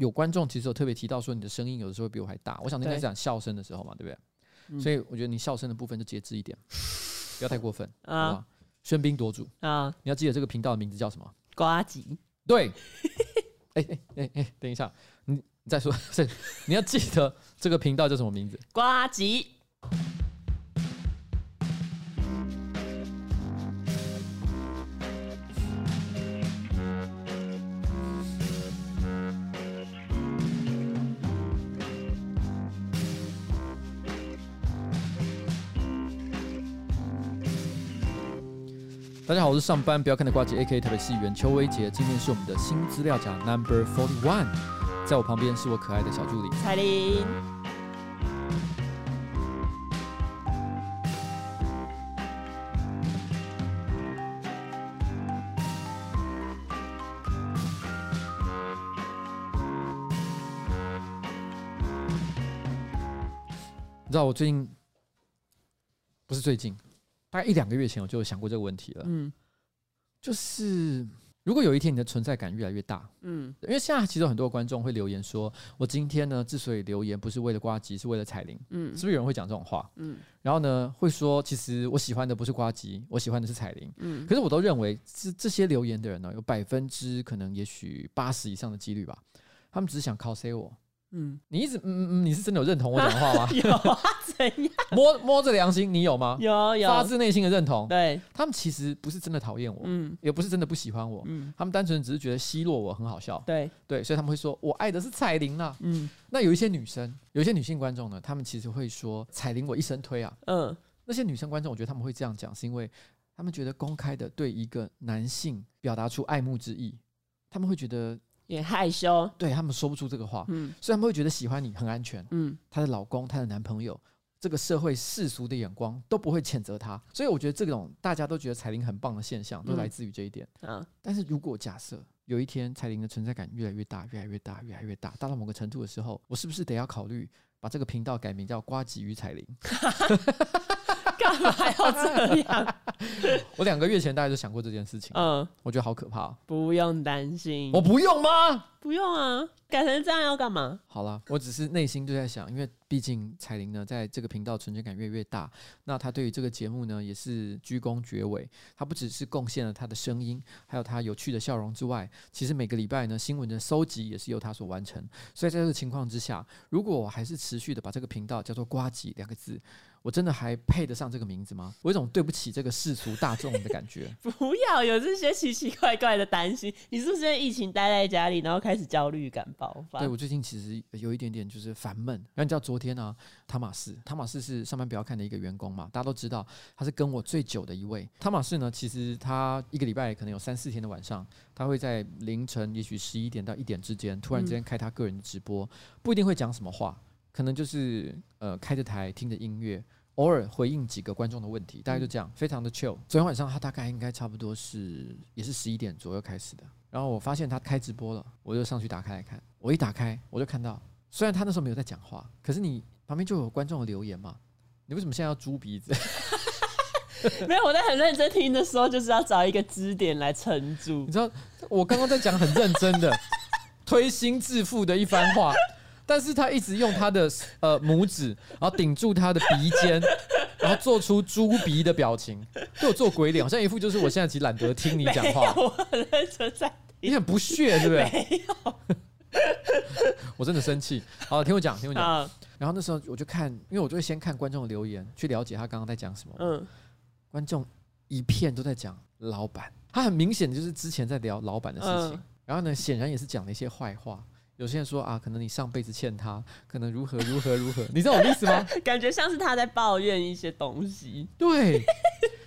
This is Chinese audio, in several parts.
有观众其实有特别提到说，你的声音有的时候比我还大。我想应该是讲笑声的时候嘛，对不对？嗯、所以我觉得你笑声的部分就节制一点，不要太过分啊！喧宾夺主啊！你要记得这个频道的名字叫什么？瓜吉。对。哎哎哎哎，等一下，你你再说，是你要记得这个频道叫什么名字？瓜吉。我是上班不要看的呱吉 A.K.A 台北市议员邱威杰。今天是我们的新资料夹 Number Forty One，在我旁边是我可爱的小助理彩玲。你知道我最近不是最近。大概一两个月前，我就想过这个问题了。嗯，就是如果有一天你的存在感越来越大，嗯，因为现在其实有很多观众会留言说，我今天呢之所以留言，不是为了呱吉，是为了彩铃。嗯，是不是有人会讲这种话？嗯，然后呢会说，其实我喜欢的不是呱吉，我喜欢的是彩铃。嗯，可是我都认为，这这些留言的人呢，有百分之可能也许八十以上的几率吧，他们只是想 cos 我。嗯，你一直嗯嗯嗯，你是真的有认同我讲的话吗？啊 有啊，怎样？摸摸着良心，你有吗？有有，发自内心的认同。对，他们其实不是真的讨厌我，嗯，也不是真的不喜欢我，嗯，他们单纯只是觉得奚落我很好笑。对对，所以他们会说我爱的是彩铃啦。嗯，那有一些女生，有一些女性观众呢，他们其实会说彩铃我一生推啊。嗯，那些女生观众，我觉得他们会这样讲，是因为他们觉得公开的对一个男性表达出爱慕之意，他们会觉得。也害羞，对他们说不出这个话，嗯，所以他们会觉得喜欢你很安全，嗯，她的老公、她的男朋友，这个社会世俗的眼光都不会谴责她，所以我觉得这种大家都觉得彩铃很棒的现象，都来自于这一点，嗯，但是如果假设有一天彩铃的存在感越来越大，越来越大，越来越大，大到某个程度的时候，我是不是得要考虑把这个频道改名叫瓜吉与彩玲？干嘛还要这样？我两个月前大概就想过这件事情。嗯，我觉得好可怕。不用担心，我不用吗？不用啊，改成这样要干嘛？好了，我只是内心就在想，因为毕竟彩玲呢，在这个频道存在感越来越大，那她对于这个节目呢，也是鞠躬绝尾。她不只是贡献了她的声音，还有她有趣的笑容之外，其实每个礼拜呢，新闻的搜集也是由她所完成。所以在这个情况之下，如果我还是持续的把这个频道叫做“瓜吉”两个字。我真的还配得上这个名字吗？我有种对不起这个世俗大众的感觉。不要有这些奇奇怪怪的担心。你是不是因为疫情待在家里，然后开始焦虑感爆发？对，我最近其实有一点点就是烦闷。然后你知道昨天呢、啊，汤马士，汤马士是上班不要看的一个员工嘛，大家都知道他是跟我最久的一位。汤马士呢，其实他一个礼拜可能有三四天的晚上，他会在凌晨也许十一点到一点之间，突然之间开他个人的直播，嗯、不一定会讲什么话。可能就是呃开着台听着音乐，偶尔回应几个观众的问题，大概就这样，非常的 chill。昨天晚上他大概应该差不多是也是十一点左右开始的，然后我发现他开直播了，我就上去打开来看。我一打开我就看到，虽然他那时候没有在讲话，可是你旁边就有观众的留言嘛。你为什么现在要猪鼻子？没有，我在很认真听的时候，就是要找一个支点来撑住。你知道我刚刚在讲很认真的推心置腹的一番话。但是他一直用他的呃拇指，然后顶住他的鼻尖，然后做出猪鼻的表情，对我做鬼脸，好像一副就是我现在其实懒得听你讲话。我很认真在听，你很不屑，对不对？没有，我真的生气。好，听我讲，听我讲。然后那时候我就看，因为我就会先看观众留言，去了解他刚刚在讲什么。嗯，观众一片都在讲老板，他很明显就是之前在聊老板的事情，然后呢，显然也是讲了一些坏话。有些人说啊，可能你上辈子欠他，可能如何如何如何，你知道我的意思吗？感觉像是他在抱怨一些东西。对，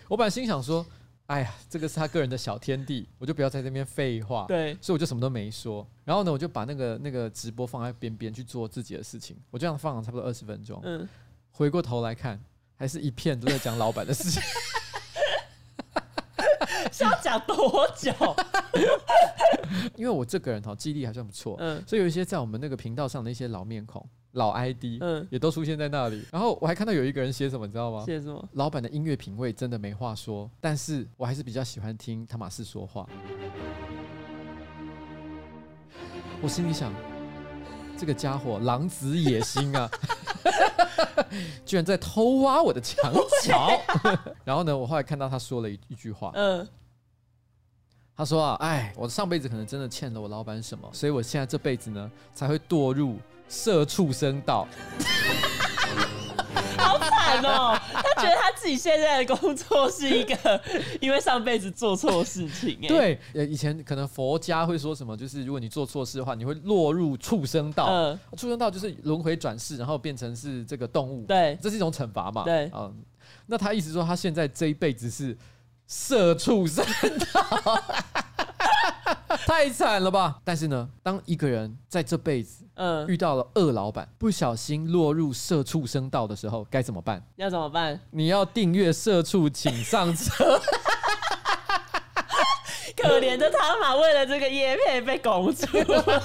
我本来心想说，哎呀，这个是他个人的小天地，我就不要在这边废话。对，所以我就什么都没说。然后呢，我就把那个那个直播放在边边去做自己的事情。我这样放了差不多二十分钟。嗯，回过头来看，还是一片都在讲老板的事情。是要讲多久？因为我这个人哈记忆力还算不错，嗯，所以有一些在我们那个频道上的一些老面孔、老 ID，嗯，也都出现在那里。然后我还看到有一个人写什么，你知道吗？写什么？老板的音乐品味真的没话说，但是我还是比较喜欢听汤马士说话。我心里想，这个家伙狼子野心啊，居然在偷挖我的墙角。然后呢，我后来看到他说了一一句话，嗯，他说啊，哎，我上辈子可能真的欠了我老板什么，所以我现在这辈子呢才会堕入社畜生道。好惨哦，他觉得他自己现在的工作是一个，因为上辈子做错事情。哎，对，呃，以前可能佛家会说什么，就是如果你做错事的话，你会落入畜生道。嗯，畜生道就是轮回转世，然后变成是这个动物。对，这是一种惩罚嘛。对，嗯，那他意思说他现在这一辈子是社畜生道。太惨了吧！但是呢，当一个人在这辈子，嗯，遇到了恶老板，不小心落入社畜生道的时候，该怎么办？要怎么办？你要订阅社畜，请上车。可怜的他嘛，为了这个叶配被拱出来。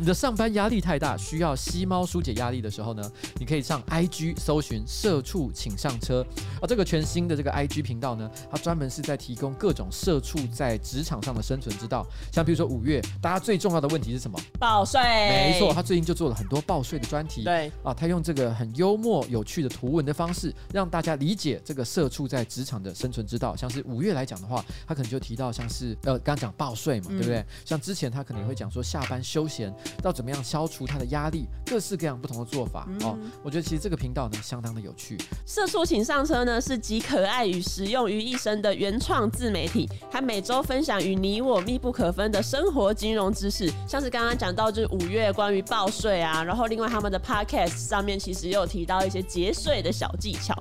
你的上班压力太大，需要吸猫疏解压力的时候呢，你可以上 IG 搜寻“社畜请上车”啊，这个全新的这个 IG 频道呢，它专门是在提供各种社畜在职场上的生存之道。像比如说五月，大家最重要的问题是什么？报税。没错，他最近就做了很多报税的专题。对啊，他用这个很幽默有趣的图文的方式，让大家理解这个社畜在职场的生存之道。像是五月来讲的话，他可能就提到像是呃，刚刚讲报税嘛，嗯、对不对？像之前他可能会讲说下班休闲。到怎么样消除他的压力，各式各样不同的做法、嗯、哦。我觉得其实这个频道呢，相当的有趣。社畜请上车呢，是集可爱与实用于一身的原创自媒体，它每周分享与你我密不可分的生活金融知识，像是刚刚讲到就是五月关于报税啊，然后另外他们的 podcast 上面其实也有提到一些节税的小技巧，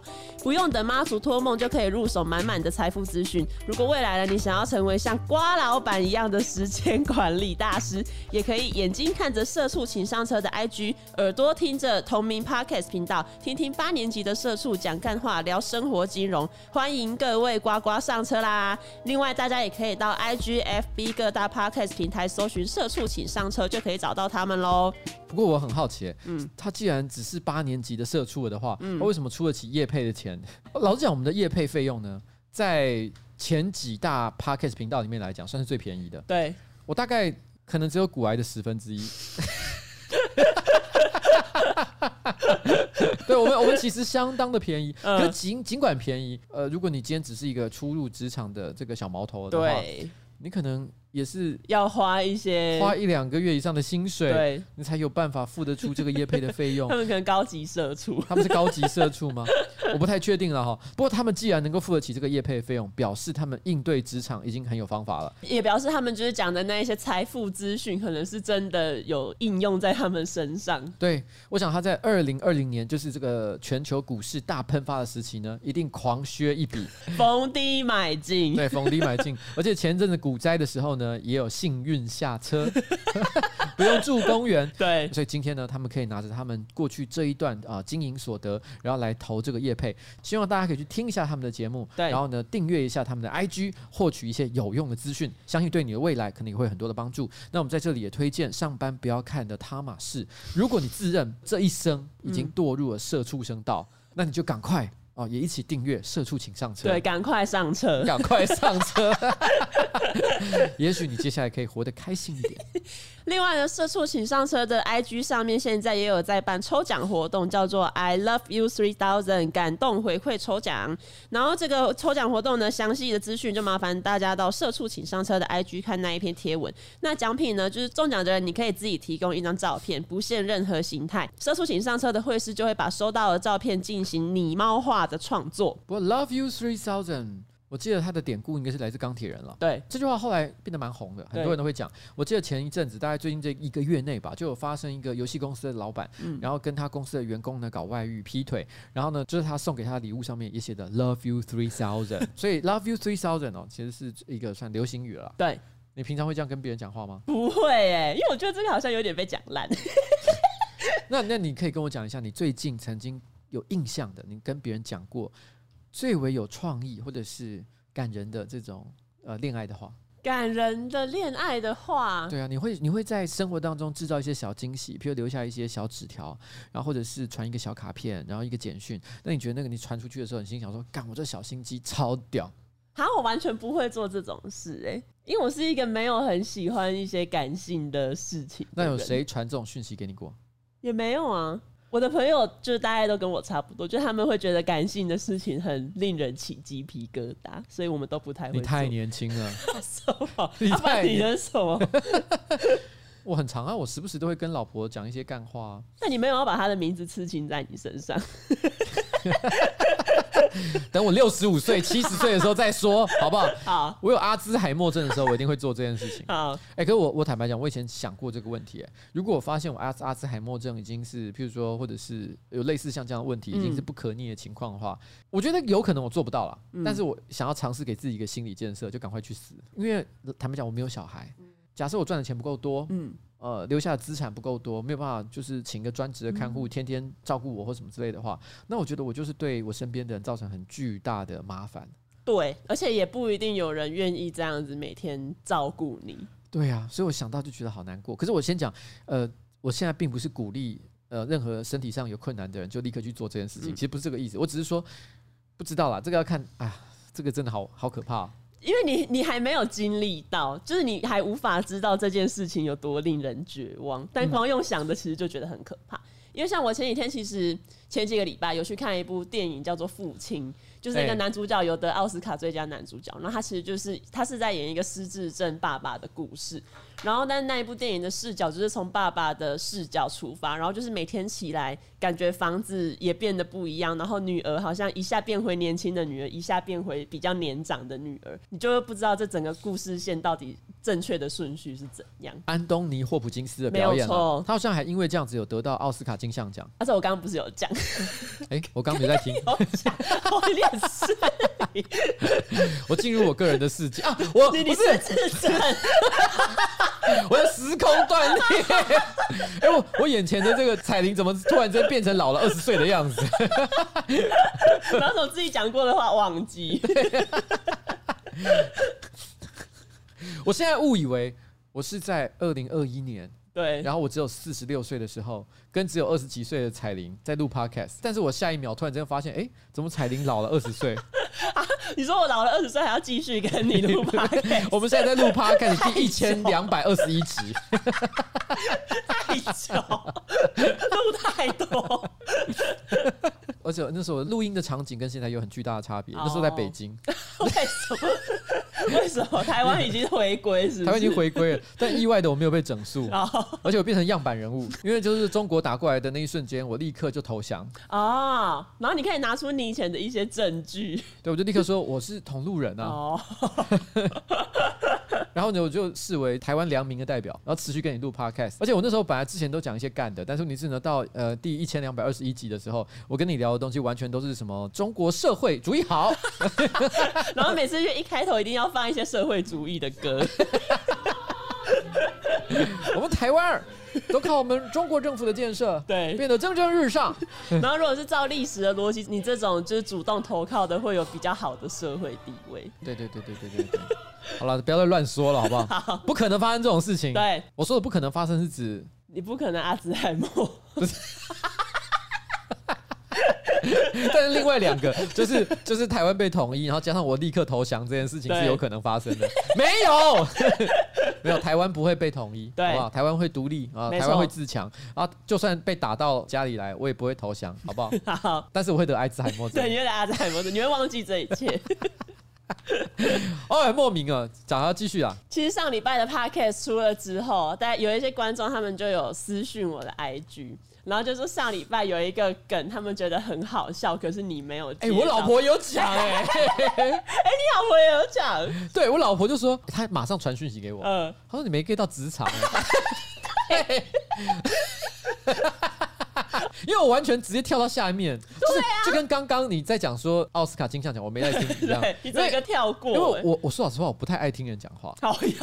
不用等妈祖托梦就可以入手满满的财富资讯。如果未来呢，你想要成为像瓜老板一样的时间管理大师，也可以眼睛看着。社畜请上车的 IG，耳朵听着同名 Podcast 频道，听听八年级的社畜讲干话，聊生活金融，欢迎各位呱呱上车啦！另外，大家也可以到 IG、FB 各大 Podcast 平台搜寻“社畜请上车”，就可以找到他们喽。不过我很好奇，嗯，他既然只是八年级的社畜了的话，嗯，他为什么出得起业配的钱？老实讲，我们的业配费用呢，在前几大 Podcast 频道里面来讲，算是最便宜的。对，我大概。可能只有骨癌的十分之一。对，我们我们其实相当的便宜，可是尽尽管便宜，呃，如果你今天只是一个初入职场的这个小毛头的话，对，你可能。也是要花一些花一两个月以上的薪水，对，你才有办法付得出这个业配的费用。他们可能高级社畜，他们是高级社畜吗？我不太确定了哈。不过他们既然能够付得起这个业配的费用，表示他们应对职场已经很有方法了，也表示他们就是讲的那一些财富资讯，可能是真的有应用在他们身上。对，我想他在二零二零年，就是这个全球股市大喷发的时期呢，一定狂削一笔，逢低买进。对，逢低买进。而且前阵子股灾的时候呢，也有幸运下车，不用住公园。对，所以今天呢，他们可以拿着他们过去这一段啊、呃、经营所得，然后来投这个业配。希望大家可以去听一下他们的节目，对，然后呢订阅一下他们的 IG，获取一些有用的资讯，相信对你的未来可能也会有很多的帮助。那我们在这里也推荐上班不要看的他马士，如果你自认这一生已经堕入了社畜生道，嗯、那你就赶快。哦，也一起订阅社畜，请上车。对，赶快上车，赶快上车。也许你接下来可以活得开心一点。另外呢，社畜请上车的 IG 上面现在也有在办抽奖活动，叫做 I Love You Three Thousand 感动回馈抽奖。然后这个抽奖活动呢，详细的资讯就麻烦大家到社畜请上车的 IG 看那一篇贴文。那奖品呢，就是中奖的人你可以自己提供一张照片，不限任何形态。社畜请上车的会师就会把收到的照片进行拟猫化的创作。我 Love You Three Thousand，我记得他的典故应该是来自钢铁人了。对，这句话后来变得蛮红的，很多人都会讲。我记得前一阵子，大概最近这一个月内吧，就有发生一个游戏公司的老板，嗯，然后跟他公司的员工呢搞外遇、劈腿，然后呢，就是他送给他的礼物上面也写的 Love You Three Thousand，所以 Love You Three Thousand 哦，其实是一个算流行语了。对，你平常会这样跟别人讲话吗？不会诶，因为我觉得这个好像有点被讲烂。那那你可以跟我讲一下，你最近曾经有印象的，你跟别人讲过最为有创意或者是感人的这种呃恋爱的话。感人的恋爱的话，对啊，你会你会在生活当中制造一些小惊喜，譬如留下一些小纸条，然后或者是传一个小卡片，然后一个简讯。那你觉得那个你传出去的时候，你心想说：“干，我这小心机超屌。”好，我完全不会做这种事哎、欸，因为我是一个没有很喜欢一些感性的事情的。那有谁传这种讯息给你过？也没有啊。我的朋友就是大家都跟我差不多，就他们会觉得感性的事情很令人起鸡皮疙瘩，所以我们都不太会。你太年轻了，什么？你太 你的什么？我很常啊，我时不时都会跟老婆讲一些干话啊。那你没有要把他的名字刺青在你身上？等我六十五岁、七十岁的时候再说，好不好？好。我有阿兹海默症的时候，我一定会做这件事情。好。哎、欸，可是我我坦白讲，我以前想过这个问题。哎，如果我发现我阿阿兹海默症已经是，譬如说，或者是有类似像这样的问题，已经是不可逆的情况的话，嗯、我觉得有可能我做不到了。嗯、但是我想要尝试给自己一个心理建设，就赶快去死。因为坦白讲，我没有小孩。假设我赚的钱不够多，嗯。呃，留下的资产不够多，没有办法，就是请个专职的看护，天天照顾我或什么之类的话，那我觉得我就是对我身边的人造成很巨大的麻烦。对，而且也不一定有人愿意这样子每天照顾你。对啊，所以我想到就觉得好难过。可是我先讲，呃，我现在并不是鼓励呃任何身体上有困难的人就立刻去做这件事情，其实不是这个意思。我只是说，不知道啦，这个要看，啊，这个真的好好可怕。因为你你还没有经历到，就是你还无法知道这件事情有多令人绝望，但光用想的其实就觉得很可怕。因为像我前几天，其实前几个礼拜有去看一部电影，叫做《父亲》。就是那个男主角有得奥斯卡最佳男主角，然后他其实就是他是在演一个失智症爸爸的故事，然后但是那一部电影的视角就是从爸爸的视角出发，然后就是每天起来感觉房子也变得不一样，然后女儿好像一下变回年轻的女儿，一下变回比较年长的女儿，你就会不知道这整个故事线到底正确的顺序是怎样。安东尼·霍普金斯的表演，他好像还因为这样子有得到奥斯卡金像奖。而且我刚刚不是有讲？哎，我刚刚没在听。是，我进入我个人的世界啊！我不是，我的时空断裂。哎，我我眼前的这个彩铃怎么突然间变成老了二十岁的样子？然后我自己讲过的话忘记。我现在误以为我是在二零二一年。对，然后我只有四十六岁的时候，跟只有二十几岁的彩玲在录 podcast，但是我下一秒突然间发现，哎，怎么彩玲老了二十岁？啊，你说我老了二十岁还要继续跟你录 podcast？我们现在在录 podcast 第一千两百二十一集，太久，录太多。而且那时候录音的场景跟现在有很巨大的差别。Oh. 那时候在北京，为什么？为什么？台湾已经回归，是？台湾已经回归了，但意外的我没有被整肃，oh. 而且我变成样板人物，因为就是中国打过来的那一瞬间，我立刻就投降。哦，oh. 然后你可以拿出你以前的一些证据，对，我就立刻说我是同路人啊。Oh. 然后呢，我就视为台湾良民的代表，然后持续跟你录 podcast。而且我那时候本来之前都讲一些干的，但是你是呢到呃第一千两百二十一集的时候，我跟你聊的东西完全都是什么中国社会主义好，然后每次就一开头一定要放一些社会主义的歌。我们台湾 都靠我们中国政府的建设，对，变得蒸蒸日上。然后如果是照历史的逻辑，你这种就是主动投靠的，会有比较好的社会地位。对对对对对对对。好了，不要再乱说了，好不好？好，不可能发生这种事情。对，我说的不可能发生是指你不可能阿兹海默。不是。但是另外两个就是就是台湾被统一，然后加上我立刻投降这件事情是有可能发生的。没有，没有，台湾不会被统一，对好不好？台湾会独立啊，台湾会自强啊，就算被打到家里来，我也不会投降，好不好？好，但是我会得阿兹海默症。对，你会得阿兹海默症，你会忘记这一切。哦，很莫名啊，讲要继续啊。其实上礼拜的 podcast 出了之后，大家有一些观众他们就有私讯我的 IG。然后就说上礼拜有一个梗，他们觉得很好笑，可是你没有。哎、欸，我老婆有讲哎、欸，哎，你老婆也有讲。对，我老婆就说，她马上传讯息给我，嗯，她说你没 get 到职场。因为我完全直接跳到下面，就是就跟刚刚你在讲说奥斯卡金像奖，我没在听一样，你这个跳过。因为我我说老实话，我不太爱听人讲话。讨厌，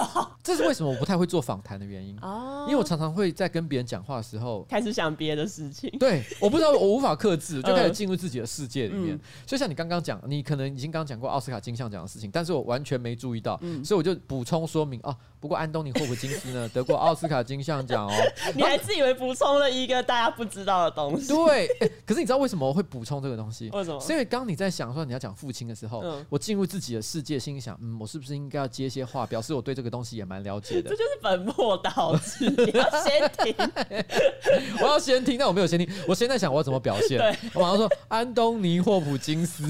这是为什么我不太会做访谈的原因哦。因为我常常会在跟别人讲话的时候开始想别的事情。对，我不知道，我无法克制，就开始进入自己的世界里面。所以像你刚刚讲，你可能已经刚刚讲过奥斯卡金像奖的事情，但是我完全没注意到，所以我就补充说明哦。不过安东尼霍普金斯呢，得过奥斯卡金像奖哦。你还自以为补充了一个大家不知道的东西。对、欸，可是你知道为什么我会补充这个东西？为什么？是因为刚你在想说你要讲父亲的时候，嗯、我进入自己的世界，心里想，嗯，我是不是应该要接些话，表示我对这个东西也蛮了解的？这就是本末倒置，你要先听，我要先听，但我没有先听，我现在想我要怎么表现？我马上说安东尼霍普金斯。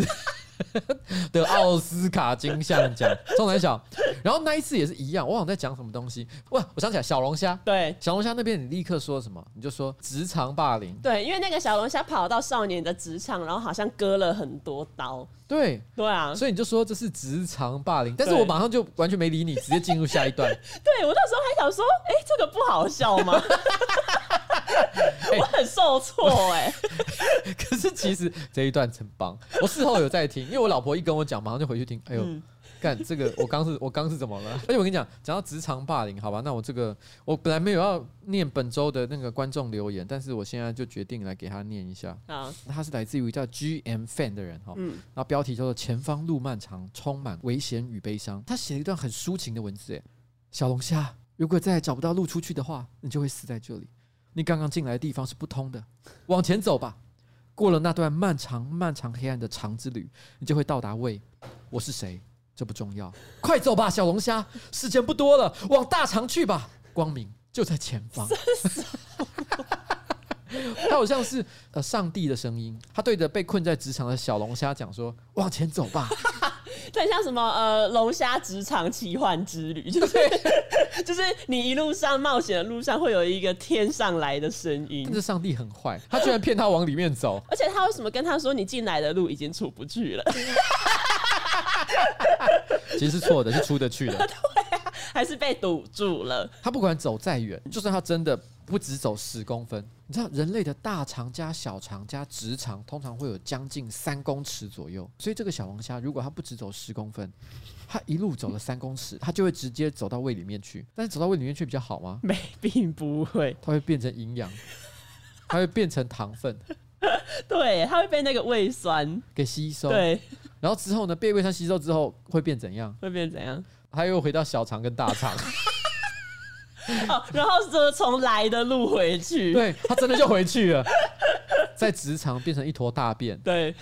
得奥斯卡金像奖，钟南小。然后那一次也是一样，我好像在讲什么东西。哇，我想起来，小龙虾。对，小龙虾那边你立刻说什么？你就说职场霸凌。对，因为那个小龙虾跑到少年的职场，然后好像割了很多刀。对，对啊，所以你就说这是职场霸凌。但是我马上就完全没理你，直接进入下一段。对，我那时候还想说，哎、欸，这个不好笑吗？我很受挫哎、欸，可是其实这一段很棒，我事后有在听，因为我老婆一跟我讲，马上就回去听。哎呦，干、嗯、这个，我刚是，我刚是怎么了？而且我跟你讲，讲到职场霸凌，好吧，那我这个我本来没有要念本周的那个观众留言，但是我现在就决定来给他念一下。啊，他是来自于叫 GM Fan 的人哈，嗯，然后标题叫做“前方路漫长，充满危险与悲伤”。他写了一段很抒情的文字，哎，小龙虾，如果再找不到路出去的话，你就会死在这里。你刚刚进来的地方是不通的，往前走吧。过了那段漫长、漫长、黑暗的长之旅，你就会到达胃。我是谁？这不重要。快走吧，小龙虾，时间不多了，往大肠去吧。光明就在前方。他好像是呃上帝的声音，他对着被困在职场的小龙虾讲说：“往前走吧。”很，像什么呃龙虾职场奇幻之旅，就是就是你一路上冒险的路上会有一个天上来的声音。但是上帝很坏，他居然骗他往里面走，而且他为什么跟他说你进来的路已经出不去了？其实是错的，是出得去的。还是被堵住了。他不管走再远，就算他真的。不只走十公分，你知道人类的大肠加小肠加直肠通常会有将近三公尺左右，所以这个小龙虾如果它不只走十公分，它一路走了三公尺，它就会直接走到胃里面去。但是走到胃里面去比较好吗？没，并不会，它会变成营养，它会变成糖分，对，它会被那个胃酸给吸收。对，然后之后呢，被胃酸吸收之后会变怎样？会变怎样？它又回到小肠跟大肠。哦，然后是从来的路回去，对，他真的就回去了，在职场变成一坨大便，对，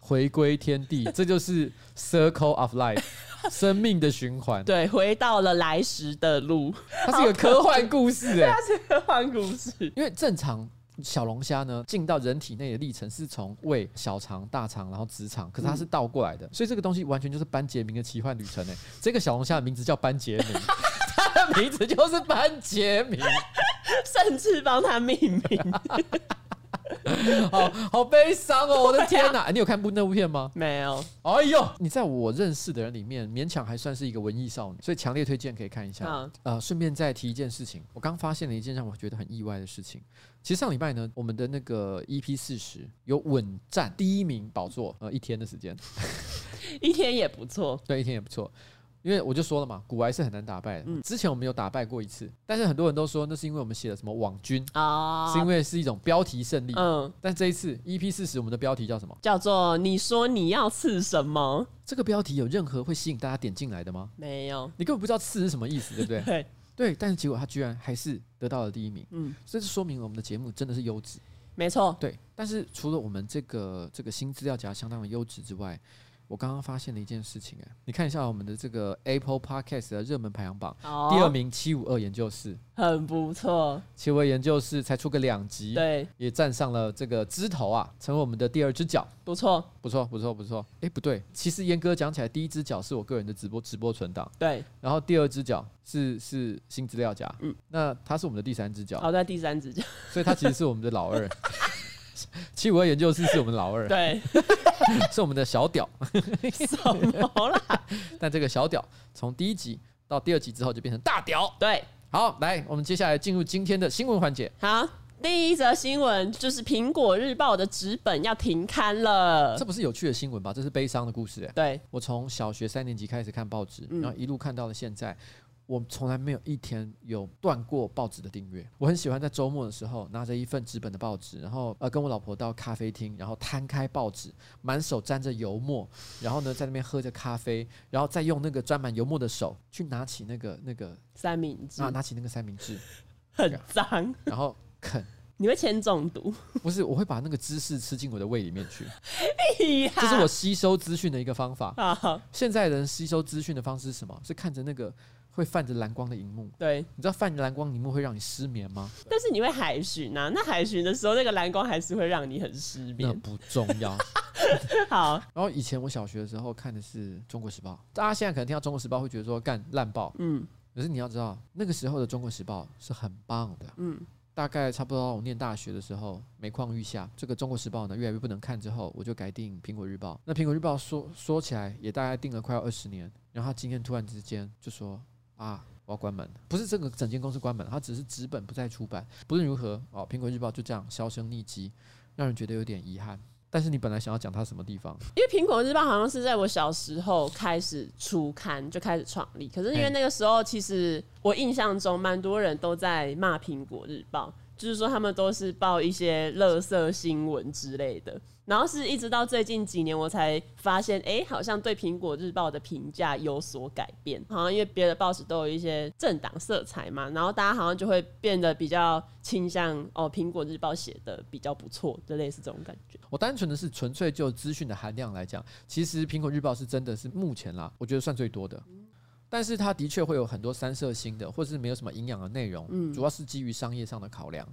回归天地，这就是 circle of life，生命的循环，对，回到了来时的路，它是一个科幻故事，哎，它是科幻故事，因为正常。小龙虾呢，进到人体内的历程是从胃、小肠、大肠，然后直肠，可是它是倒过来的，嗯、所以这个东西完全就是班杰明的奇幻旅程诶。这个小龙虾的名字叫班杰明，它的名字就是班杰明，甚至帮他命名。好好悲伤哦！我的天哪，你有看部那部片吗？没有。哎呦，你在我认识的人里面勉强还算是一个文艺少女，所以强烈推荐可以看一下。嗯、呃，顺便再提一件事情，我刚发现了一件让我觉得很意外的事情。其实上礼拜呢，我们的那个 EP 四十有稳占第一名宝座，呃，一天的时间，一天也不错，对，一天也不错。因为我就说了嘛，古癌是很难打败的。嗯、之前我们有打败过一次，但是很多人都说那是因为我们写了什么网军啊，是因为是一种标题胜利。嗯，但这一次 EP 四十，我们的标题叫什么？叫做你说你要刺什么？这个标题有任何会吸引大家点进来的吗？没有，你根本不知道刺是什么意思，对不对？对对，但是结果他居然还是得到了第一名。嗯，这就说明了我们的节目真的是优质。没错，对。但是除了我们这个这个新资料夹相当的优质之外，我刚刚发现了一件事情，哎，你看一下我们的这个 Apple Podcast 的热门排行榜，第二名七五二研究室，很不错。七五二研究室才出个两集，对，也站上了这个枝头啊，成为我们的第二只脚，不错，不错，不错，不错。哎，不对，其实严格讲起来，第一只脚是我个人的直播直播存档，对，然后第二只脚是是新资料夹，嗯，那它是我们的第三只脚，好在第三只脚，所以它其实是我们的老二。七五二研究室是我们老二，对，是我们的小屌，什么啦？但这个小屌从第一集到第二集之后就变成大屌，对。好，来，我们接下来进入今天的新闻环节。好，第一则新闻就是《苹果日报》的纸本要停刊了。这不是有趣的新闻吧？这是悲伤的故事。对，我从小学三年级开始看报纸，然后一路看到了现在。我从来没有一天有断过报纸的订阅。我很喜欢在周末的时候拿着一份纸本的报纸，然后呃跟我老婆到咖啡厅，然后摊开报纸，满手沾着油墨，然后呢在那边喝着咖啡，然后再用那个沾满油墨的手去拿起那个那个三明治，啊拿起那个三明治，很脏，然后啃你会铅中毒？不是，我会把那个知识吃进我的胃里面去。哎、这是我吸收资讯的一个方法。好现在人吸收资讯的方式是什么？是看着那个会泛着蓝光的荧幕。对，你知道泛着蓝光荧幕会让你失眠吗？但是你会海巡啊，那海巡的时候，那个蓝光还是会让你很失眠。那不重要。好，然后以前我小学的时候看的是《中国时报》，大家现在可能听到《中国时报》会觉得说干烂报，嗯，可是你要知道，那个时候的《中国时报》是很棒的，嗯。大概差不多我念大学的时候，每况愈下，这个《中国时报》呢越来越不能看之后，我就改订《苹果日报》。那《苹果日报》说说起来也大概订了快要二十年，然后他今天突然之间就说啊，我要关门，不是这个整间公司关门，它只是纸本不再出版。不论如何，哦，《苹果日报》就这样销声匿迹，让人觉得有点遗憾。但是你本来想要讲它什么地方？因为苹果日报好像是在我小时候开始出刊，就开始创立。可是因为那个时候，其实我印象中蛮多人都在骂苹果日报，就是说他们都是报一些垃圾新闻之类的。然后是一直到最近几年，我才发现，哎，好像对苹果日报的评价有所改变。好像因为别的报纸都有一些政党色彩嘛，然后大家好像就会变得比较倾向哦，苹果日报写的比较不错，就类似这种感觉。我单纯的是纯粹就资讯的含量来讲，其实苹果日报是真的是目前啦，我觉得算最多的。但是它的确会有很多三色星的，或是没有什么营养的内容，嗯，主要是基于商业上的考量。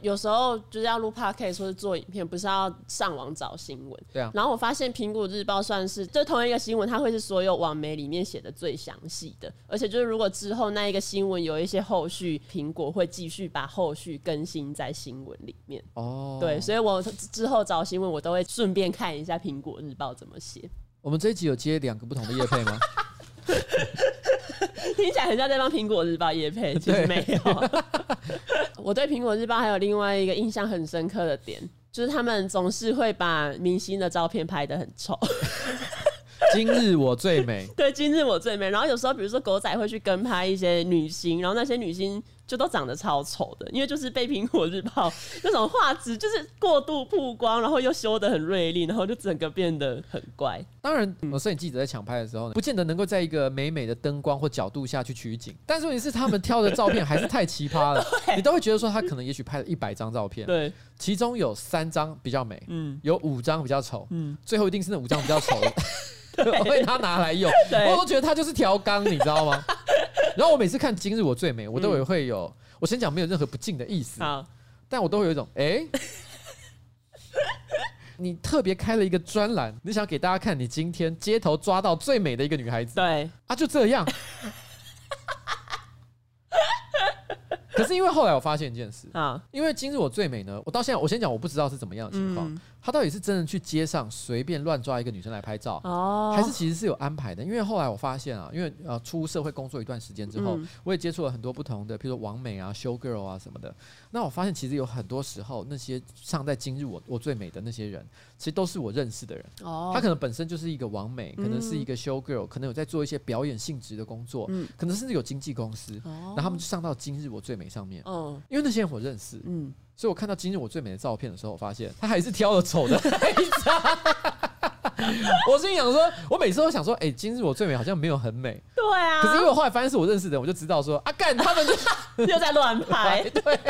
有时候就是要录 podcast 或者做影片，不是要上网找新闻。对啊。然后我发现苹果日报算是就同一个新闻，它会是所有网媒里面写的最详细的。而且就是如果之后那一个新闻有一些后续，苹果会继续把后续更新在新闻里面。哦。对，所以我之后找新闻，我都会顺便看一下苹果日报怎么写。我们这一集有接两个不同的业配吗？听起来很像在帮苹果日报夜配，其实没有。我对苹果日报还有另外一个印象很深刻的点，就是他们总是会把明星的照片拍得很丑。今日我最美，对，今日我最美。然后有时候，比如说狗仔会去跟拍一些女星，然后那些女星就都长得超丑的，因为就是被苹果日报 那种画质就是过度曝光，然后又修得很锐利，然后就整个变得很怪。当然，我摄影记者在抢拍的时候呢，不见得能够在一个美美的灯光或角度下去取景。但是问题是，他们挑的照片还是太奇葩了，你都会觉得说他可能也许拍了一百张照片，对，其中有三张比较美，嗯，有五张比较丑，嗯，最后一定是那五张比较丑的。我被他拿来用，我都觉得他就是调缸，你知道吗？然后我每次看《今日我最美》，我都会会有，嗯、我先讲没有任何不敬的意思，但我都会有一种，哎、欸，你特别开了一个专栏，你想给大家看你今天街头抓到最美的一个女孩子，对，啊，就这样。可是因为后来我发现一件事啊，因为《今日我最美》呢，我到现在我先讲我不知道是怎么样的情况。嗯他到底是真的去街上随便乱抓一个女生来拍照，哦，还是其实是有安排的？因为后来我发现啊，因为呃出社会工作一段时间之后，我也接触了很多不同的，譬如说网美啊、show girl 啊什么的。那我发现其实有很多时候，那些上在今日我我最美的那些人，其实都是我认识的人。哦，他可能本身就是一个网美，可能是一个 show girl，可能有在做一些表演性质的工作，可能甚至有经纪公司，然后他们就上到今日我最美上面。哦，因为那些人我认识。嗯。所以我看到今日我最美的照片的时候，我发现他还是挑了丑的那一张。我心里想说，我每次都想说，哎，今日我最美好像没有很美。对啊。可是因为我后来发现是我认识的人，我就知道说，啊干，他们就 又在乱拍。对。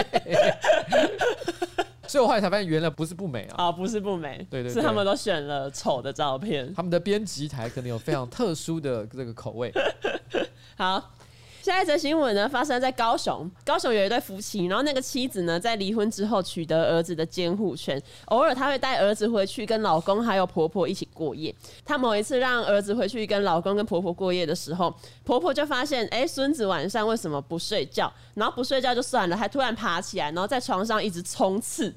所以我后来才发现，原来不是不美啊。啊，不是不美。对对。是他们都选了丑的照片。他们的编辑台可能有非常特殊的这个口味。好。下一则新闻呢，发生在高雄。高雄有一对夫妻，然后那个妻子呢，在离婚之后取得儿子的监护权，偶尔她会带儿子回去跟老公还有婆婆一起过夜。她某一次让儿子回去跟老公跟婆婆过夜的时候，婆婆就发现，哎，孙子晚上为什么不睡觉？然后不睡觉就算了，还突然爬起来，然后在床上一直冲刺。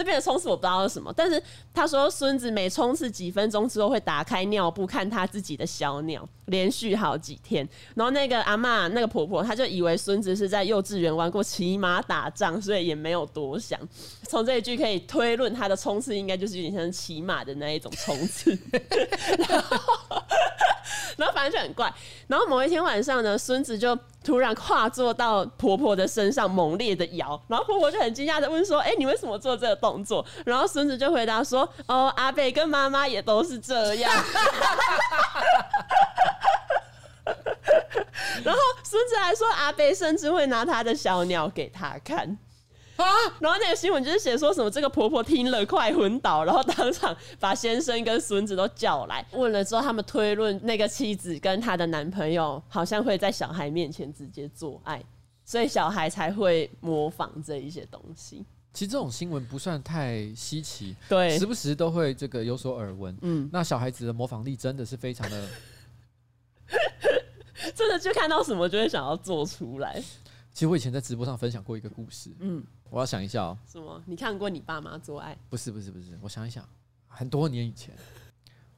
这边的冲刺我不知道是什么，但是他说孙子每冲刺几分钟之后会打开尿布看他自己的小鸟，连续好几天。然后那个阿嬷那个婆婆，她就以为孙子是在幼稚园玩过骑马打仗，所以也没有多想。从这一句可以推论，他的冲刺应该就是有点像骑马的那一种冲刺。然后，然后反正就很怪。然后某一天晚上呢，孙子就突然跨坐到婆婆的身上，猛烈的摇。然后婆婆就很惊讶的问说：“哎，你为什么做这个动作？”然后孙子就回答说：“哦，阿伯跟妈妈也都是这样。”然后孙子还说：“阿伯甚至会拿他的小鸟给他看。”啊！然后那个新闻就是写说什么这个婆婆听了快昏倒，然后当场把先生跟孙子都叫来，问了之后，他们推论那个妻子跟她的男朋友好像会在小孩面前直接做爱，所以小孩才会模仿这一些东西。其实这种新闻不算太稀奇，对，时不时都会这个有所耳闻。嗯，那小孩子的模仿力真的是非常的，真的就看到什么就会想要做出来。其实我以前在直播上分享过一个故事，嗯，我要想一下哦。什么？你看过你爸妈做爱？不是不是不是，我想一想，很多年以前。